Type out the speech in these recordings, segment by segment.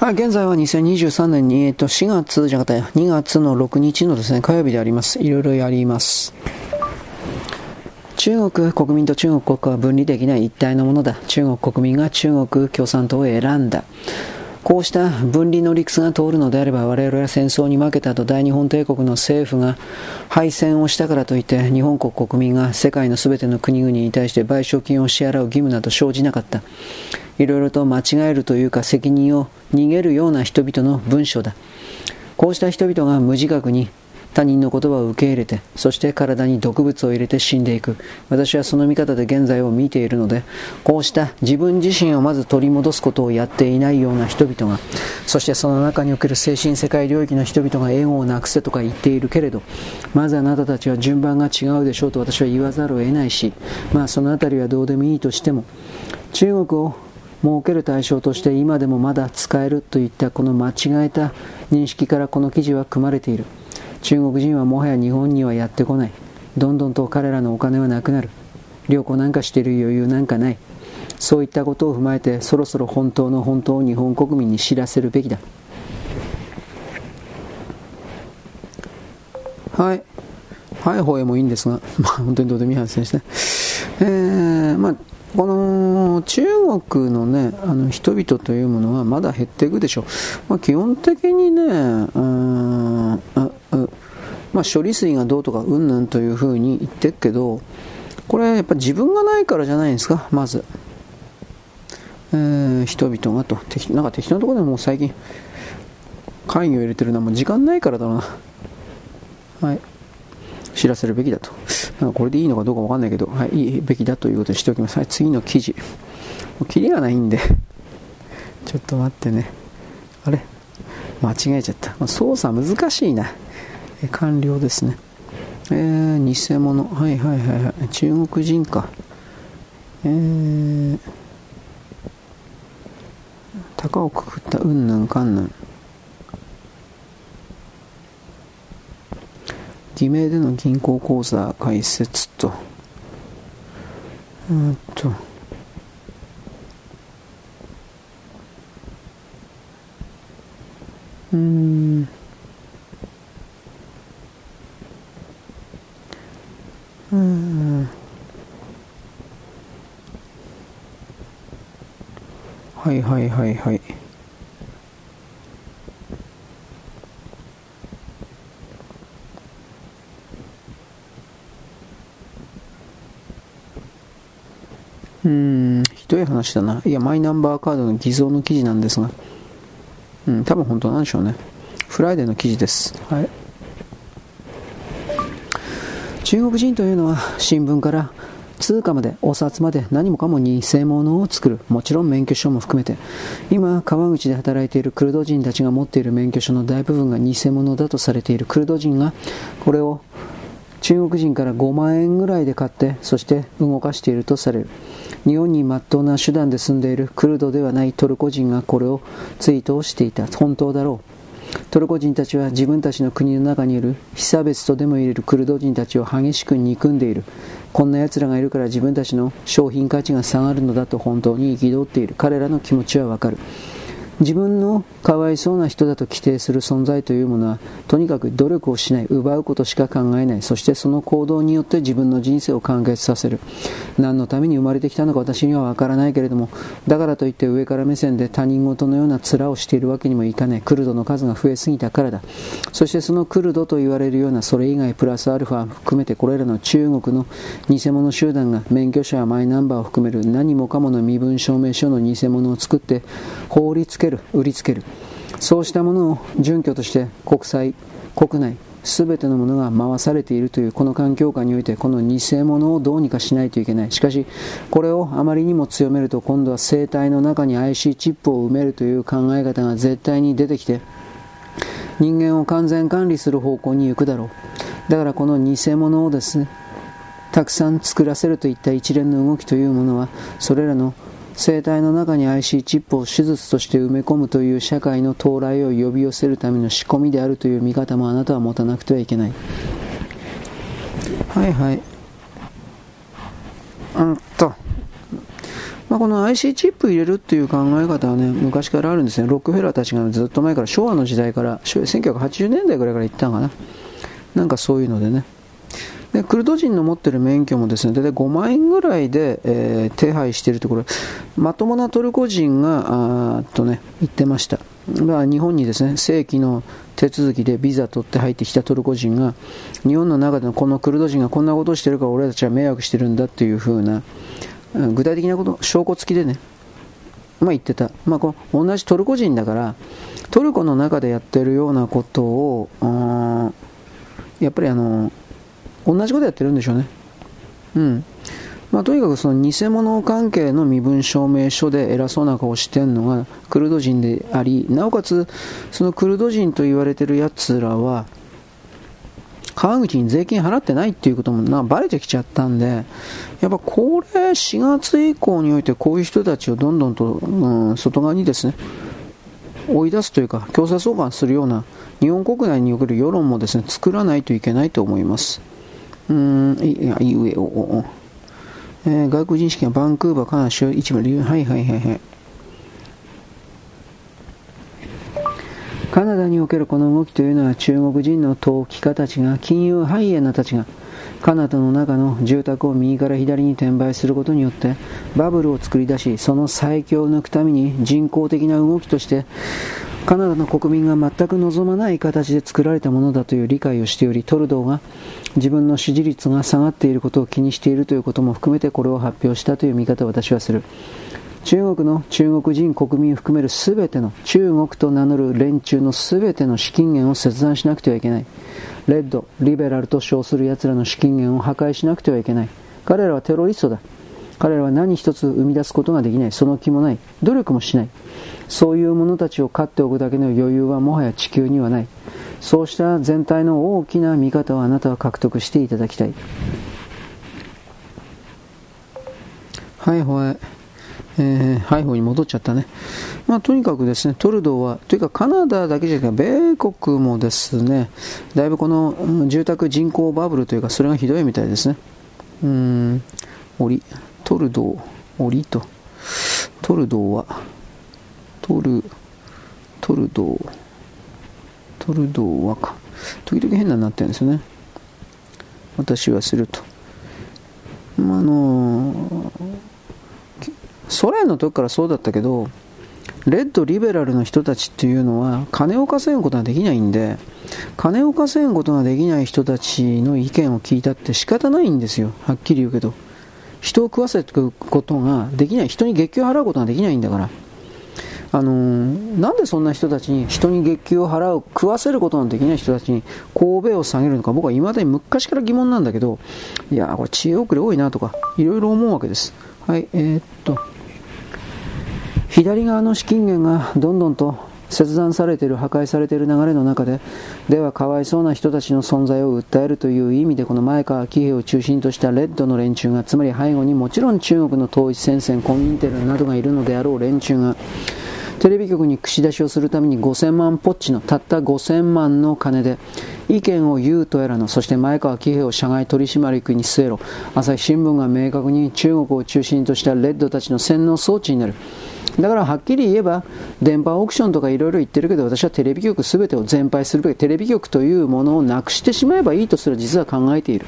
はい、現在は2023年に、えっと、4月じゃなかった2月の6日のですね、火曜日であります。いろいろやります。中国国民と中国国家は分離できない一体のものだ。中国国民が中国共産党を選んだ。こうした分離の理屈が通るのであれば我々は戦争に負けたと大日本帝国の政府が敗戦をしたからといって日本国国民が世界の全ての国々に対して賠償金を支払う義務など生じなかった。いろいろと間違えるというか責任を逃げるような人々の文章だ。こうした人々が無自覚に他人の言葉を受け入れて、そして体に毒物を入れて死んでいく。私はその見方で現在を見ているので、こうした自分自身をまず取り戻すことをやっていないような人々が、そしてその中における精神世界領域の人々がエゴをなくせとか言っているけれど、まずあなたたちは順番が違うでしょうと私は言わざるを得ないし、まあそのあたりはどうでもいいとしても、中国を設ける対象として今でもまだ使えるといったこの間違えた認識からこの記事は組まれている。中国人はもはや日本にはやってこない。どんどんと彼らのお金はなくなる。旅行なんかしている余裕なんかない。そういったことを踏まえてそろそろ本当の本当を日本国民に知らせるべきだ。はい。はい方へもいいんですが、まあ、本当にどうでもいい話ですねえー、まあこの中国のね、あの人々というものはまだ減っていくでしょう。まあ、基本的にね、うんまあ、処理水がどうとかうんぬんというふうに言ってるけど、これやっぱ自分がないからじゃないですか、まず。えー、人々がと。なんか適当なところでもう最近、会議を入れてるのはもう時間ないからだな。はい。知らせるべきだと。なんかこれでいいのかどうかわかんないけど、はい、いいべきだということにしておきます。はい、次の記事。もうキリがないんで ちょっと待ってね。あれ？間違えちゃった。操作難しいな。完了ですね。えー、偽物。はいはいはいはい。中国人か。えー、高をくくったうんぬんかんぬん。偽名での銀行口座開設と、うんと、うん、うん、はいはいはいはい。うん、ひどい話だな。いや、マイナンバーカードの偽造の記事なんですが、うん、多分本当なんでしょうね。フライデーの記事です。はい。中国人というのは新聞から通貨までお札まで何もかも偽物を作るもちろん免許証も含めて今川口で働いているクルド人たちが持っている免許証の大部分が偽物だとされているクルド人がこれを中国人から5万円ぐらいで買ってそして動かしているとされる日本に真っ当な手段で住んでいるクルドではないトルコ人がこれをツイートをしていた。本当だろう。トルコ人たちは自分たちの国の中にいる被差別とでも言えるクルド人たちを激しく憎んでいる。こんな奴らがいるから自分たちの商品価値が下がるのだと本当に憤っている。彼らの気持ちはわかる。自分のかわいそうな人だと規定する存在というものはとにかく努力をしない奪うことしか考えない。そしてその行動によって自分の人生を完結させる。何のために生まれてきたのか私にはわからないけれどもだからといって上から目線で他人事のような面をしているわけにもいかないクルドの数が増えすぎたからだ。そしてそのクルドと言われるようなそれ以外プラスアルファ含めてこれらの中国の偽物集団が免許証やマイナンバーを含める何もかもの身分証明書の偽物を作って法律ける売りつける。そうしたものを準拠として国際国内全てのものが回されているというこの環境下においてこの偽物をどうにかしないといけない。しかしこれをあまりにも強めると今度は生体の中に IC チップを埋めるという考え方が絶対に出てきて人間を完全管理する方向に行くだろう。だからこの偽物をですねたくさん作らせるといった一連の動きというものはそれらの生体の中に IC チップを手術として埋め込むという社会の到来を呼び寄せるための仕込みであるという見方もあなたは持たなくてはいけないはいはいうんとまあ、この IC チップ入れるっていう考え方はね、昔からあるんですね。ロックフェラーたちがずっと前から、昭和の時代から、1980年代ぐらいから言ったのかな。なんかそういうのでね。で、クルド人の持ってる免許もですね、大体5万円ぐらいで、えー、手配しているところ、まともなトルコ人が、あとね、言ってました。だから日本にですね、正規の手続きでビザ取って入ってきたトルコ人が、日本の中でのこのクルド人がこんなことをしてるから俺たちは迷惑してるんだっていう風な、具体的なこと、証拠付きでね、まあ言ってた。まあこう、同じトルコ人だから、トルコの中でやってるようなことを、やっぱりあの、同じことやってるんでしょうね。うん。まあ、とにかくその偽物関係の身分証明書で偉そうな顔してるのがクルド人であり、なおかつそのクルド人と言われてる奴らは、川口に税金払ってないっていうこともなバレてきちゃったんで、やっぱこれ4月以降においてこういう人たちをどんどんと、うん、外側にですね、追い出すというか強制送還するような日本国内における世論もですね、作らないといけないと思います。うん、いや、い上を、えー、外国人資金はバンクーバー、カナ、州一部理由、はいはいはいはい。カナダにおけるこの動きというのは中国人の投機家たちが金融ハイエナたちがカナダの中の住宅を右から左に転売することによってバブルを作り出しその最強を抜くために人工的な動きとしてカナダの国民が全く望まない形で作られたものだという理解をしておりトルドーが自分の支持率が下がっていることを気にしているということも含めてこれを発表したという見方を私はする。中国の中国人国民を含める全ての中国と名乗る連中の全ての資金源を切断しなくてはいけない。レッド、リベラルと称する奴らの資金源を破壊しなくてはいけない。彼らはテロリストだ。彼らは何一つ生み出すことができない。その気もない。努力もしない。そういう者たちを飼っておくだけの余裕はもはや地球にはないそうした全体の大きな見方をあなたは獲得していただきたいはいはいえー、ハイホーに戻っちゃったね。まあ、とにかくですね、トルドーは、というかカナダだけじゃなくて、米国もですね、だいぶこの住宅人口バブルというか、それがひどいみたいですね。うん、り、トルドー、りと、トルドーは、トル、トルドー、トルドーはか、時々変なになってるんですよね。私はすると。まあ、あのーソ連の時からそうだったけど、レッドリベラルの人たちっていうのは金を稼ぐことができないんで、金を稼ぐことができない人たちの意見を聞いたって仕方ないんですよ。はっきり言うけど。人を食わせていくことができない。人に月給を払うことができないんだから。あのー、なんでそんな人たちに人に月給を払う、食わせることのできない人たちに神戸を下げるのか僕は未だに昔から疑問なんだけど、いやこれ知恵遅れ多いなとか、いろいろ思うわけです。はい、えー、っと。左側の資金源がどんどんと切断されている、破壊されている流れの中で、ではかわいそうな人たちの存在を訴えるという意味で、この前川喜平を中心としたレッドの連中が、つまり背後にもちろん中国の統一戦線、コミンテルなどがいるのであろう連中が、テレビ局に串出しをするために5000万ポッチのたった5000万の金で意見を言うとやらのそして前川喜平を社外取締役に据えろ朝日新聞が明確に中国を中心としたレッドたちの洗脳装置になるだからはっきり言えば、電波オークションとかいろいろ言ってるけど、私はテレビ局すべてを全廃するべき、テレビ局というものをなくしてしまえばいいとすら実は考えている。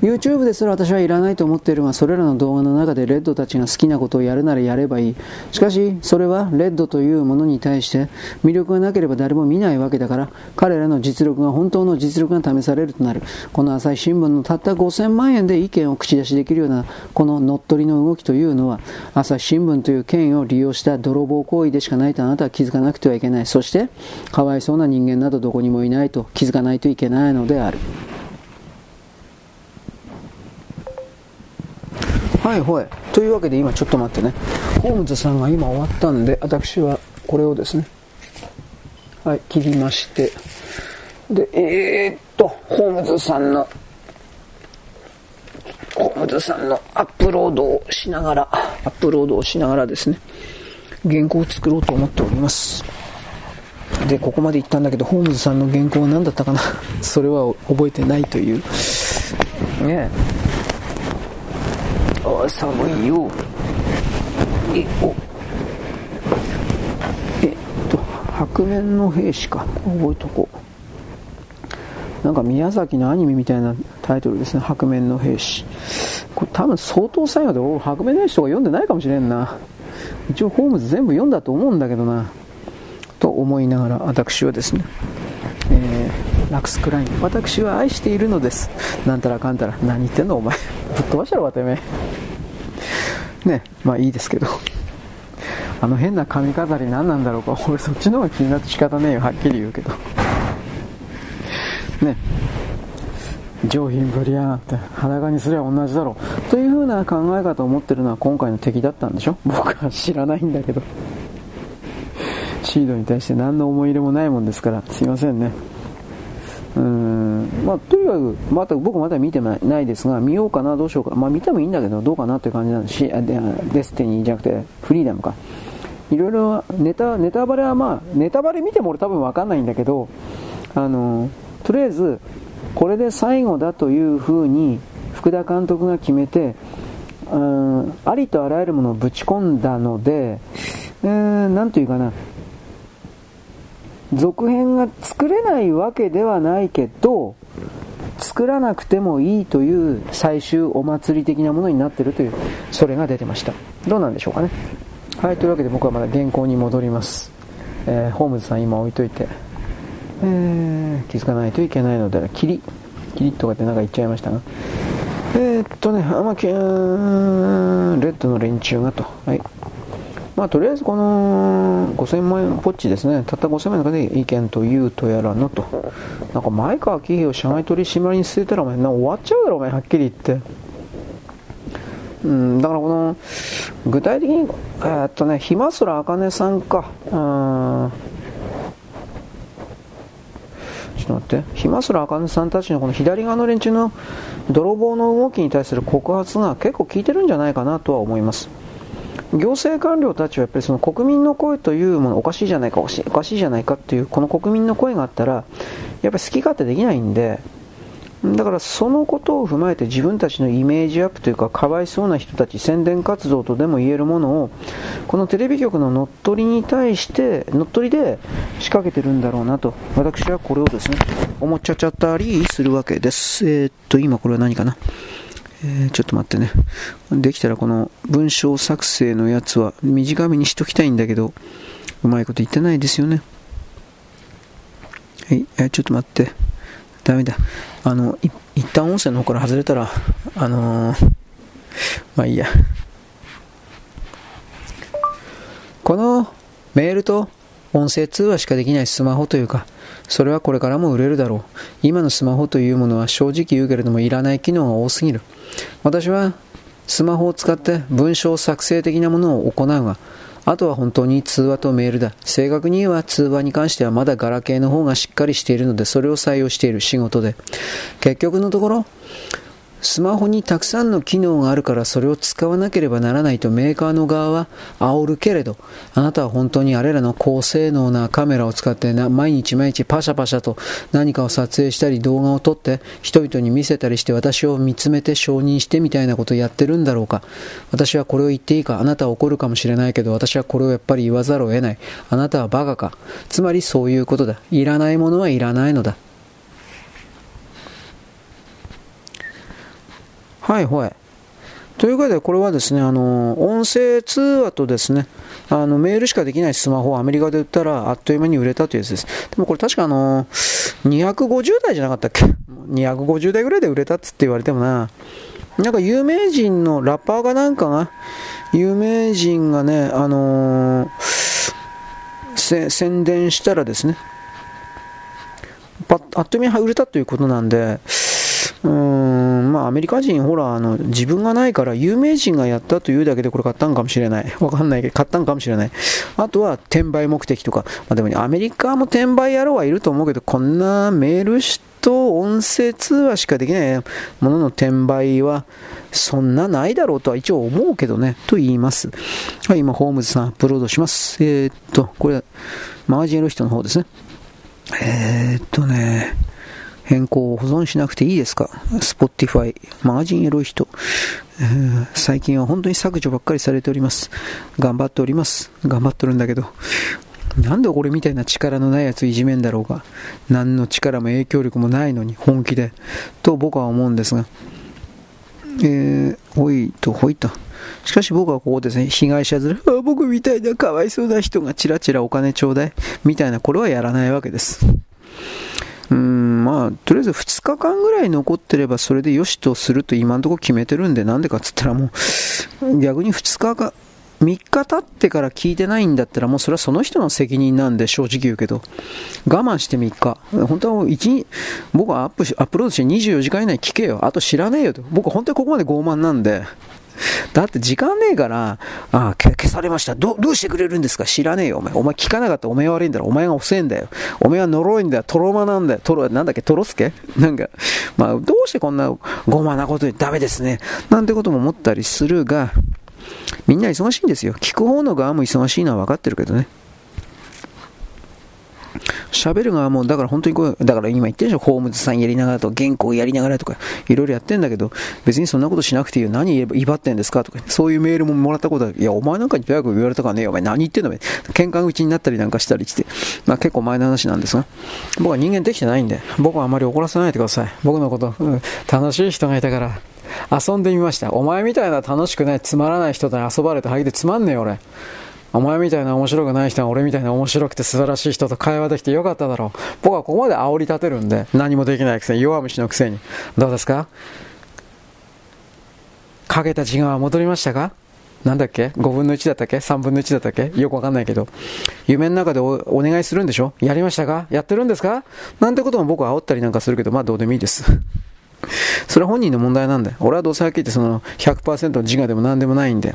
YouTube ですら私はいらないと思っているが、それらの動画の中でレッドたちが好きなことをやるならやればいい。しかし、それはレッドというものに対して魅力がなければ誰も見ないわけだから、彼らの実力が本当の実力が試されるとなる。この朝日新聞のたった5000万円で意見を口出しできるような、この乗っ取りの動きというのは、朝日新聞という権威を利用した泥棒行為でしかないとあなたは気づかなくてはいけない。そして、かわいそうな人間などどこにもいないと気づかないといけないのである。はいはい。というわけで今ちょっと待ってね。ホームズさんが今終わったんで、私はこれをですね、はい、切りまして、で、えー、っと、ホームズさんの、ホームズさんのアップロードをしながら、アップロードをしながらですね、原稿を作ろうと思っております。で、ここまで行ったんだけど、ホームズさんの原稿は何だったかな？それは覚えてないという。ねえ。あ寒いよ。えおえっと白面の兵士か。覚えとこう。なんか宮崎のアニメみたいなタイトルですね。白面の兵士。これ多分相当最後で俺白面の兵士とか読んでないかもしれんな。一応ホームズ全部読んだと思うんだけどな。と思いながら私はですね、えー、ラクスクライン。私は愛しているのです。なんたらかんたら。何言ってんのお前。ぶっ飛ばしたろかてめえねまあいいですけど。あの変な髪飾り何なんだろうか。俺そっちの方が気になって仕方ねえよ。はっきり言うけど。ね。上品ぶりやがって裸にすりゃ同じだろう。というふうな考え方を持ってるのは今回の敵だったんでしょ？僕は知らないんだけど。シードに対して何の思い入れもないもんですから。すいませんね。うんまあ、とにかく、また僕まだ見てないですが、見ようかな、どうしようか、まあ、見てもいいんだけど、どうかなっていう感じなんですし、デスティニーじゃなくて、フリーダムか。いろいろネタ、ネタバレはまあ、ネタバレ見ても俺多分わかんないんだけど、あの、とりあえず、これで最後だというふうに福田監督が決めて、うん、ありとあらゆるものをぶち込んだので、えー、なんというかな、続編が作れないわけではないけど、作らなくてもいいという最終お祭り的なものになっているという、それが出てました。どうなんでしょうかね。はい、というわけで僕はまだ原稿に戻ります。えー、ホームズさん今置いといて。えー、気づかないといけないので、キリ、キリとかってなんか言っちゃいましたが、えー、っとね、あまきレッドの連中がと、はい。まあ、とりあえずこの5000万円ポッチですね、たった5000万円の中で意見というとやらのと、なんか前川喜平を社外取締りに捨てたらお前、な終わっちゃうだろ、お前、はっきり言って。うん、だからこの具体的に、えー、っとね、ひまそらあかねさんか、うんと待って、ひまそらあかねさんたちのこの左側の連中の泥棒の動きに対する告発が結構効いてるんじゃないかなとは思います。行政官僚たちはやっぱりその国民の声というものおかしいじゃないかおかしいじゃないかっていうこの国民の声があったらやっぱり好き勝手できないんでだからそのことを踏まえて自分たちのイメージアップというかかわいそうな人たち宣伝活動とでも言えるものをこのテレビ局の乗っ取りに対して乗っ取りで仕掛けてるんだろうなと私はこれをですね思っちゃっちゃったりするわけです。えー、っと今これは何かな？えー、ちょっと待ってねできたらこの文章作成のやつは短めにしときたいんだけどうまいこと言ってないですよねはい、えー、ちょっと待ってダメだ。あの、一旦音声の方から外れたら、あのー、まあいいや。このメールと音声通話しかできないスマホというか、それはこれからも売れるだろう。今のスマホというものは正直言うけれどもいらない機能が多すぎる。私はスマホを使って文章作成的なものを行うが、あとは本当に通話とメールだ。正確に言えば通話に関してはまだガラケーの方がしっかりしているので、それを採用している仕事で。結局のところ、スマホにたくさんの機能があるからそれを使わなければならないとメーカーの側は煽るけれど、あなたは本当にあれらの高性能なカメラを使ってな毎日毎日パシャパシャと何かを撮影したり動画を撮って人々に見せたりして私を見つめて承認してみたいなことをやってるんだろうか。私はこれを言っていいか。あなたは怒るかもしれないけど私はこれをやっぱり言わざるを得ない。あなたはバカか。つまりそういうことだ。いらないものはいらないのだ。はいはい。ということで、これはですね、あの、音声通話とですね、あの、メールしかできないスマホをアメリカで売ったら、あっという間に売れたというやつです。でもこれ確かあの、250台じゃなかったっけ ?250 台ぐらいで売れたっつって言われてもな、なんか有名人のラッパーがなんかが、有名人がね、あのー、宣伝したらですね、あっという間に売れたということなんで、うーん、まあアメリカ人、ほら、あの、自分がないから有名人がやったというだけでこれ買ったんかもしれない。わかんないけど、買ったんかもしれない。あとは転売目的とか。まあでもね、アメリカも転売野郎はいると思うけど、こんなメールと音声通話しかできないものの転売は、そんなないだろうとは一応思うけどね、と言います。はい、今、ホームズさんアップロードします。えー、っと、これ、マージンの人の方ですね。えー、っとね、変更を保存しなくていいですか ?Spotify、マガジンエロい人、えー、最近は本当に削除ばっかりされております。頑張っております。頑張ってるんだけど、なんで俺みたいな力のないやついじめんだろうが、何の力も影響力もないのに本気で、と僕は思うんですが、えー、ほいとほいと。しかし僕はここですね、被害者面、あ僕みたいなかわいそうな人がチラチラお金ちょうだい、みたいな、これはやらないわけです。うん、まあ、とりあえず2日間ぐらい残ってればそれでよしとすると今のところ決めてるんで、なんでかっつったらもう、逆に2日か、3日経ってから聞いてないんだったらもうそれはその人の責任なんで正直言うけど我慢して3日。本当は1僕はアップアップロードして24時間以内聞けよ。あと知らねえよと。僕本当にここまで傲慢なんでだって時間ねえから、あ、消されました。ど、どうしてくれるんですか？知らねえよ、お前。お前聞かなかったお前悪いんだろ。お前が遅えんだよ。お前は呪いんだよ。トロマなんだよ。トロ、なんだっけ、トロスケ？なんか、まあ、どうしてこんなごまなことにダメですね。なんてことも思ったりするが、みんな忙しいんですよ。聞く方の側も忙しいのは分かってるけどね。喋る側も、だから本当にこう、だから今言ってるでしょ、ホームズさんやりながらとか、原稿やりながらとか、いろいろやってんだけど、別にそんなことしなくていいよ、何言えば威張ってんですかとか、そういうメールももらったことは、いや、お前なんかに早く言われたからね、お前何言ってんの喧嘩口になったりなんかしたりして、まあ結構前の話なんですが、僕は人間できてないんで、僕はあまり怒らせないでください。僕のこと、うん、楽しい人がいたから、遊んでみました。お前みたいな楽しくない、つまらない人と遊ばれて、はぎでつまんねえよ、俺。お前みたいな面白くない人が俺みたいな面白くて素晴らしい人と会話できてよかっただろう。僕はここまで煽り立てるんで、何もできないくせに、弱虫のくせに。どうですか？かけた時間は戻りましたか？なんだっけ ?5 分の1だったっけ ?3 分の1だったっけ？よくわかんないけど。夢の中でお願いするんでしょ？やりましたか？やってるんですか？なんてことも僕は煽ったりなんかするけど、まあどうでもいいです。それは本人の問題なんだよ。俺はどうせはっきり言ってその100%の自我でも何でもないんで。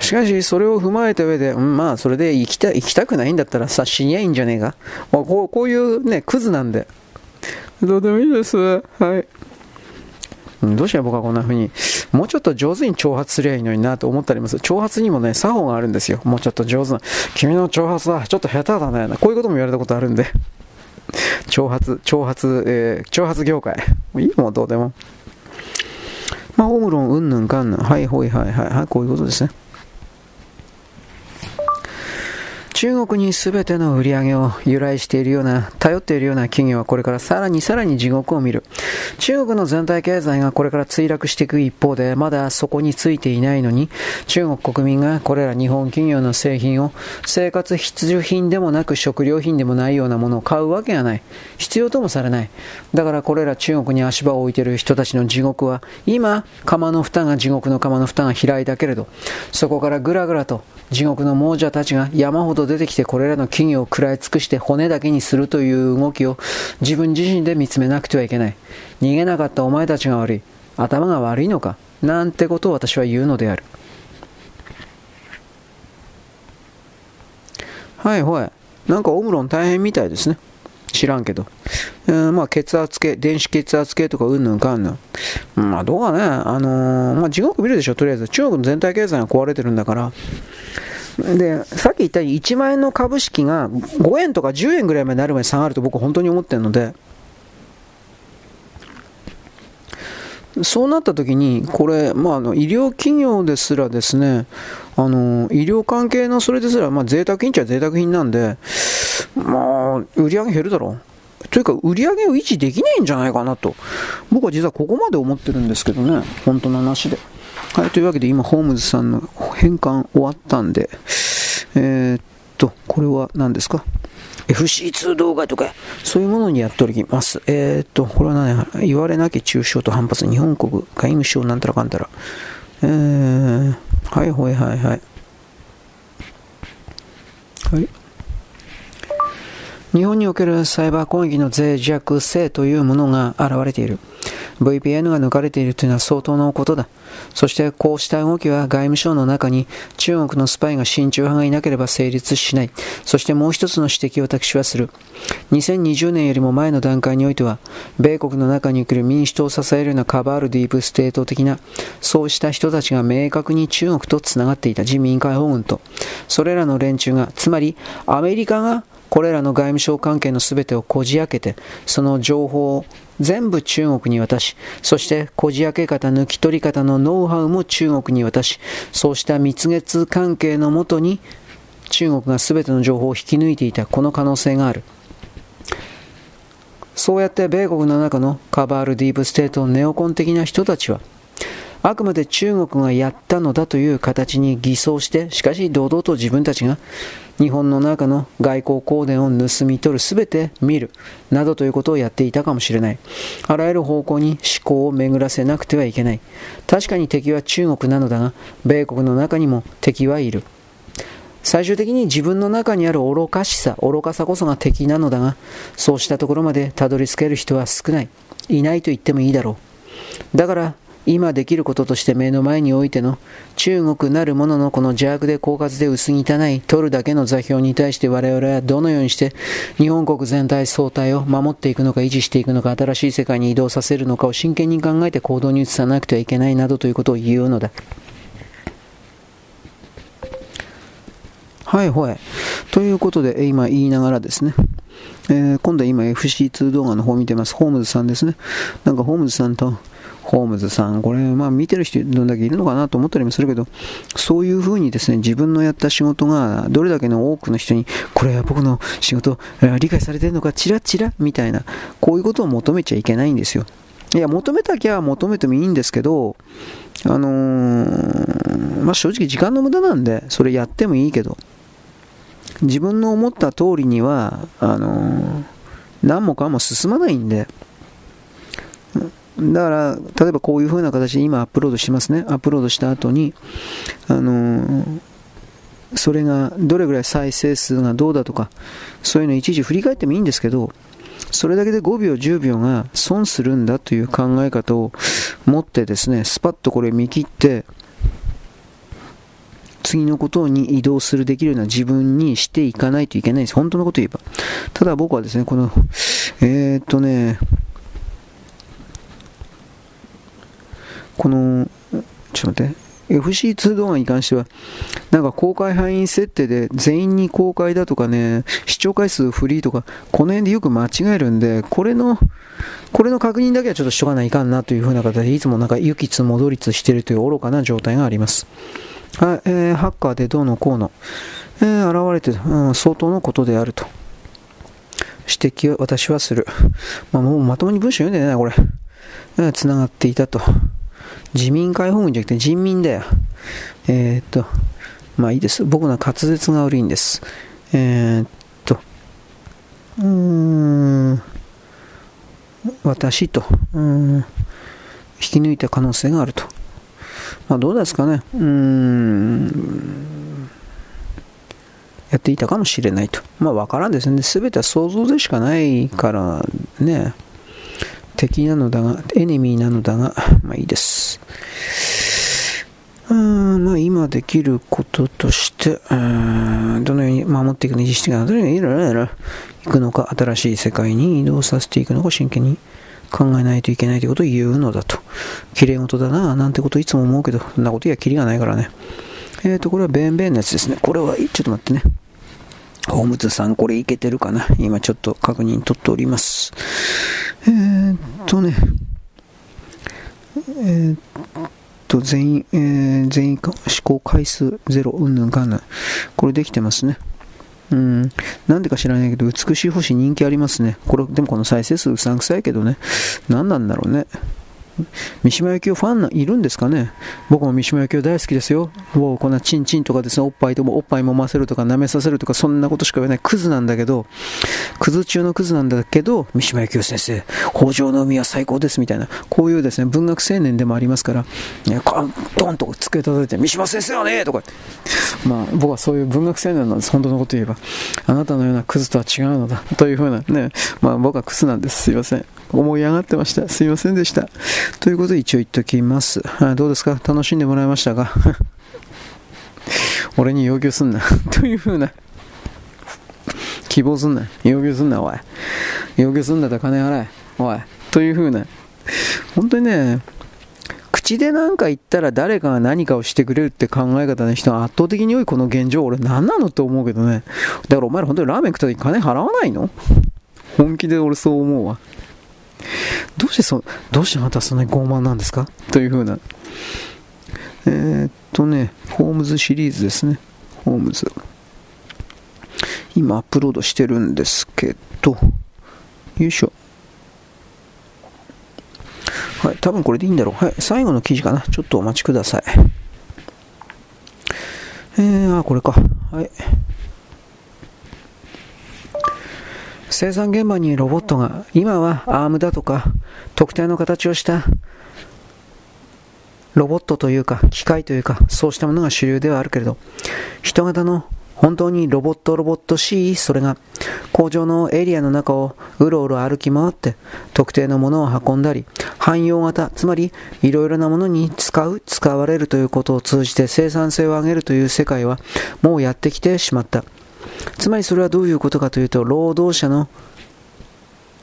しかし、それを踏まえた上で、うん、まあ、それで行きた行きたくないんだったらさ、死にゃいいんじゃねえか。まあ、こうこういうね、クズなんで。どうでもいいです。はい。どうして僕はこんな風に、もうちょっと上手に挑発すりゃいいのになと思ったります。挑発にもね、作法があるんですよ。もうちょっと上手な。君の挑発はちょっと下手だね。こういうことも言われたことあるんで。挑発、挑発、えー、挑発業界。いいもん、どうでも。まあ、オムロン、うんぬんかんぬん。はい、ほい、はい、はい、はい、こういうことですね。中国に全ての売り上げを由来しているような、頼っているような企業はこれからさらにさらに地獄を見る。中国の全体経済がこれから墜落していく一方で、まだそこについていないのに、中国国民がこれら日本企業の製品を生活必需品でもなく食料品でもないようなものを買うわけがない。必要ともされない。だからこれら中国に足場を置いている人たちの地獄は、今、釜の蓋が地獄の釜の蓋が開いたけれど、そこからぐらぐらと地獄の亡者たちが山ほど出てきてこれらの企業を食らい尽くして骨だけにするという動きを自分自身で見つめなくてはいけない。逃げなかったお前たちが悪い。頭が悪いのか？なんてことを私は言うのである。はいはい。なんかオムロン大変みたいですね。知らんけど。えー、まあ血圧計、電子血圧計とかうんぬんかんぬん。まあどうかね。あのー、まあ地獄見るでしょ、とりあえず。中国の全体経済が壊れてるんだから。で、さっき言ったように1万円の株式が5円とか10円ぐらいまでなるまで下がると僕本当に思ってるので、そうなった時に、これ、まあ、あの医療企業ですらですね、あの医療関係のそれですら、まあ、贅沢品っちゃ贅沢品なんで、まあ、売り上げ減るだろう。というか、売り上げを維持できないんじゃないかなと、僕は実はここまで思ってるんですけどね、本当の話で。はい、というわけで今、ホームズさんの返還終わったんで、えー、っと、これは何ですか？FC2 動画とか、そういうものにやっております。えー、っと、これは何言われなき中傷と反発、日本国外務省なんたらかんたら。えー、はいはいはいはい。はい。日本におけるサイバー攻撃の脆弱性というものが現れている。VPN が抜かれているというのは相当のことだ。そしてこうした動きは外務省の中に中国のスパイが親中派がいなければ成立しない。そしてもう一つの指摘を私はする。2020年よりも前の段階においては、米国の中に来る民主党を支えるようなカバールディープステート的な、そうした人たちが明確に中国と繋がっていた人民解放軍と、それらの連中が、つまりアメリカがこれらの外務省関係の全てをこじ開けて、その情報を全部中国に渡し、そしてこじ開け方、抜き取り方のノウハウも中国に渡し、そうした蜜月関係のもとに中国が全ての情報を引き抜いていたこの可能性がある。そうやって米国の中のカバールディープステートネオコン的な人たちは、あくまで中国がやったのだという形に偽装して、しかし堂々と自分たちが日本の中の外交公電を盗み取るすべて見る、などということをやっていたかもしれない。あらゆる方向に思考を巡らせなくてはいけない。確かに敵は中国なのだが、米国の中にも敵はいる。最終的に自分の中にある愚かしさ、愚かさこそが敵なのだが、そうしたところまでたどり着ける人は少ない。いないと言ってもいいだろう。だから、今できることとして目の前においての中国なるもののこの邪悪で狡猾で薄汚い取るだけの座標に対して我々はどのようにして日本国全体総体を守っていくのか維持していくのか新しい世界に移動させるのかを真剣に考えて行動に移さなくてはいけないなどということを言うのだ。はいはい。ということで、今言いながらですね、えー、今度は今 FC2 動画の方を見てます。ホームズさんですね。なんかホームズさんとホームズさん、これ、まあ見てる人どんだけいるのかなと思ったりもするけど、そういうふうにですね、自分のやった仕事がどれだけの多くの人に、これは僕の仕事、理解されてるのか、チラチラみたいな、こういうことを求めちゃいけないんですよ。いや、求めたきゃ求めてもいいんですけど、あのー、まあ正直時間の無駄なんで、それやってもいいけど、自分の思った通りには、あのー、何もかも進まないんで、だから、例えばこういう風な形で今アップロードしてますね。アップロードした後に、あのー、それがどれぐらい再生数がどうだとか、そういうのいちいち振り返ってもいいんですけど、それだけで5秒、10秒が損するんだという考え方を持ってですね、スパッとこれ見切って、次のことに移動するできるような自分にしていかないといけないです。本当のこと言えば。ただ僕はですね、この、えー、っとね、この、ちょっと待って、FC2 動画に関しては、なんか公開範囲設定で全員に公開だとかね、視聴回数フリーとか、この辺でよく間違えるんで、これの、これの確認だけはちょっとしとかないかんなという風な形で、いつもなんか行きつ戻りつしてるという愚かな状態があります。はい、えー、ハッカーでどうのこうの、えー、現れて、うん、相当のことであると。指摘を私はする。まあ、もうまともに文章読んでないな、これ。えー、繋がっていたと。自民解放軍じゃなくて人民だよ。えー、っと、まあいいです。僕の滑舌が悪いんです。えー、っと、うーん、私と、うん、引き抜いた可能性があると。まあどうですかね。うーん、やっていたかもしれないと。まあわからんですね。すべては想像でしかないからね。敵なのだが、エネミーなのだが、まあいいです。うんまあ、今できることとして、どのように守っていくの、維持していくのか、どのようにいろいろ行くのか、新しい世界に移動させていくのか、真剣に考えないといけないということを言うのだと。綺麗事だな、なんてこといつも思うけど、そんなことやキリがないからね。えっ、ー、と、これはベンベンのやつですね。これは、ちょっと待ってね。ホームズさん、これいけてるかな？今ちょっと確認取っております。えー、っとね、えー、っと、全員、えー、全員試行回数ゼロ、うんぬんかんぬん。これできてますね。うん。なんでか知らないけど、美しい星人気ありますね。これ、でもこの再生数うさんくさいけどね。何なんだろうね。三島由紀夫ファンいるんですかね？僕も三島由紀夫大好きですよ。もうこんなチンチンとかですね、おっぱいともおっぱい揉ませるとか舐めさせるとかそんなことしか言わないクズなんだけど、クズ中のクズなんだけど、三島由紀夫先生、北条の海は最高ですみたいな、こういうですね、文学青年でもありますから、ね、ドンと机叩いて、三島先生はねとか、まあ僕はそういう文学青年なんです、本当のこと言えば。あなたのようなクズとは違うのだ、というふうなね、まあ僕はクズなんです。すいません。思い上がってました。すいませんでした。ということで一応言っときます。どうですか？楽しんでもらいましたか？俺に要求すんな というふうな。希望すんな。要求すんな、おい。要求すんだったら金払え。おい。というふうな。本当にね、口で何か言ったら誰かが何かをしてくれるって考え方の人が圧倒的に多いこの現状、俺何なのって思うけどね。だからお前ら本当にラーメン食った時金払わないの？本気で俺そう思うわ。どうしてそ、どうしてあなたそんなに傲慢なんですか？というふうな。えー、っとね、ホームズシリーズですね。ホームズ。今アップロードしてるんですけど、よいしょ。はい、多分これでいいんだろう。はい、最後の記事かな。ちょっとお待ちください。えー、あ、これか。はい。生産現場にロボットが、今はアームだとか、特定の形をしたロボットというか、機械というか、そうしたものが主流ではあるけれど、人型の本当にロボットロボットしいそれが工場のエリアの中をうろうろ歩き回って特定のものを運んだり汎用型つまりいろいろなものに使う使われるということを通じて生産性を上げるという世界はもうやってきてしまった。つまりそれはどういうことかというと労働者の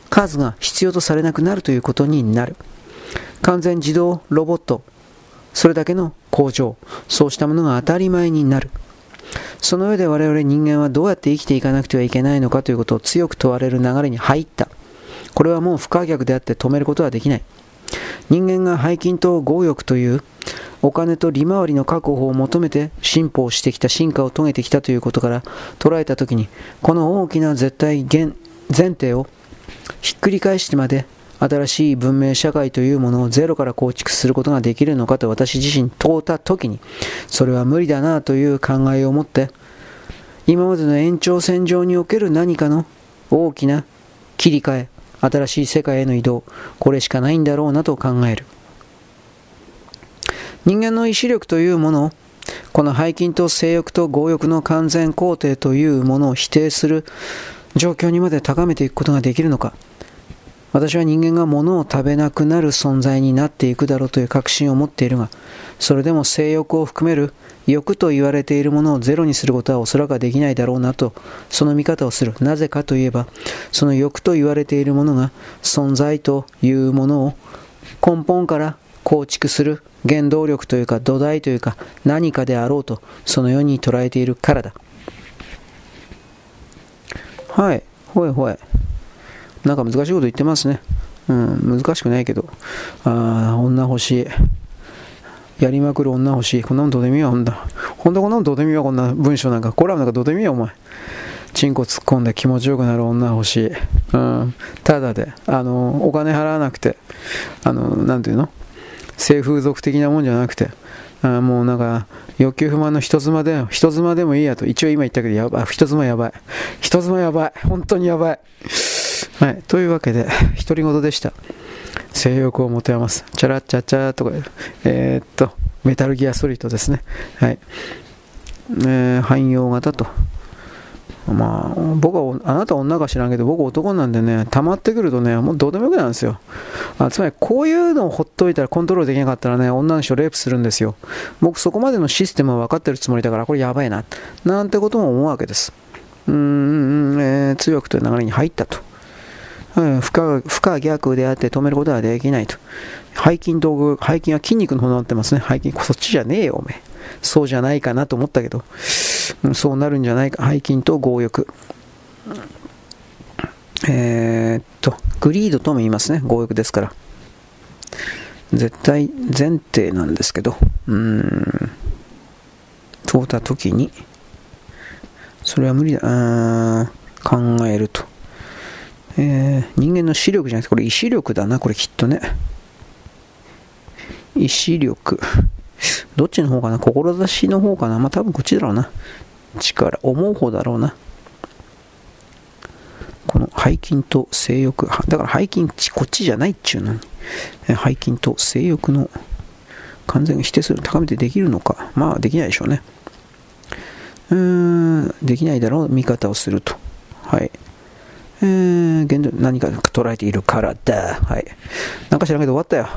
数が必要とされなくなるということになる完全自動ロボットそれだけの工場そうしたものが当たり前になるその上で我々人間はどうやって生きていかなくてはいけないのかということを強く問われる流れに入った。これはもう不可逆であって止めることはできない。人間が背筋と強欲というお金と利回りの確保を求めて進歩をしてきた進化を遂げてきたということから捉えたときにこの大きな絶対前提をひっくり返してまで新しい文明社会というものをゼロから構築することができるのかと私自身問うた時にそれは無理だなという考えを持って今までの延長線上における何かの大きな切り替え新しい世界への移動これしかないんだろうなと考える。人間の意志力というものこの背筋と性欲と強欲の完全肯定というものを否定する状況にまで高めていくことができるのか。私は人間が物を食べなくなる存在になっていくだろうという確信を持っているが、それでも性欲を含める欲と言われているものをゼロにすることはおそらくできないだろうなと、その見方をする。なぜかといえば、その欲と言われているものが存在というものを根本から構築する原動力というか土台というか何かであろうと、そのように捉えているからだ。はい、ほいほい。なんか難しいこと言ってますね。うん、難しくないけど。ああ、女欲しい。やりまくる女欲しい。こんなのどうでもいいわ、ほんだ。ほんとこんなのどうでもいいわ、こんな文章なんか。コラムなんかどうでもいいよ、お前。チンコ突っ込んで気持ちよくなる女欲しい。うん。ただで、あの、お金払わなくて、あの、なんていうの？性風俗的なもんじゃなくて、あもうなんか、欲求不満の人妻で、人妻でもいいやと。一応今言ったけど、やばい。人妻やばい。人妻やばい。本当にやばい。はい。というわけで、独り言でした。性欲を持て余す。チャラッチャチャとか、えー、っと、メタルギアソリッドですね。はい。えー、汎用型と。まあ、僕は、あなた女か知らんけど、僕男なんでね、溜まってくるとね、もうどうでもよくなるんですよ。あつまり、こういうのをほっといたらコントロールできなかったらね、女の人をレイプするんですよ。僕そこまでのシステムは分かってるつもりだから、これやばいな。なんてことも思うわけです。うーん、えー、強くという流れに入ったと。うん、不可逆であって止めることはできないと。背筋道具、背筋は筋肉の方になってますね。背筋、そっちじゃねえよ、おめえ。そうじゃないかなと思ったけど、うん、そうなるんじゃないか。背筋と強欲。えー、っと、グリードとも言いますね。強欲ですから。絶対前提なんですけど、うーん、問うた時に、それは無理だ、考えると。えー、人間の視力じゃなくて、これ意志力だな、これきっとね。意志力。どっちの方かな？志の方かな？まあ多分こっちだろうな。力、思う方だろうな。この背筋と性欲。だから背筋、こっちじゃないっちゅうのに。背筋と性欲の完全に否定する、高めてできるのか。まあできないでしょうね。うーん、できないだろう、見方をすると。はい。えー、現状何か捉えているからだ。はい。なんか知らんけど終わったよ。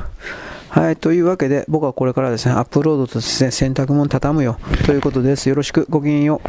はい。というわけで、僕はこれからですね、アップロードとですね、洗濯物畳むよ。ということです。よろしく。ごきげんよう。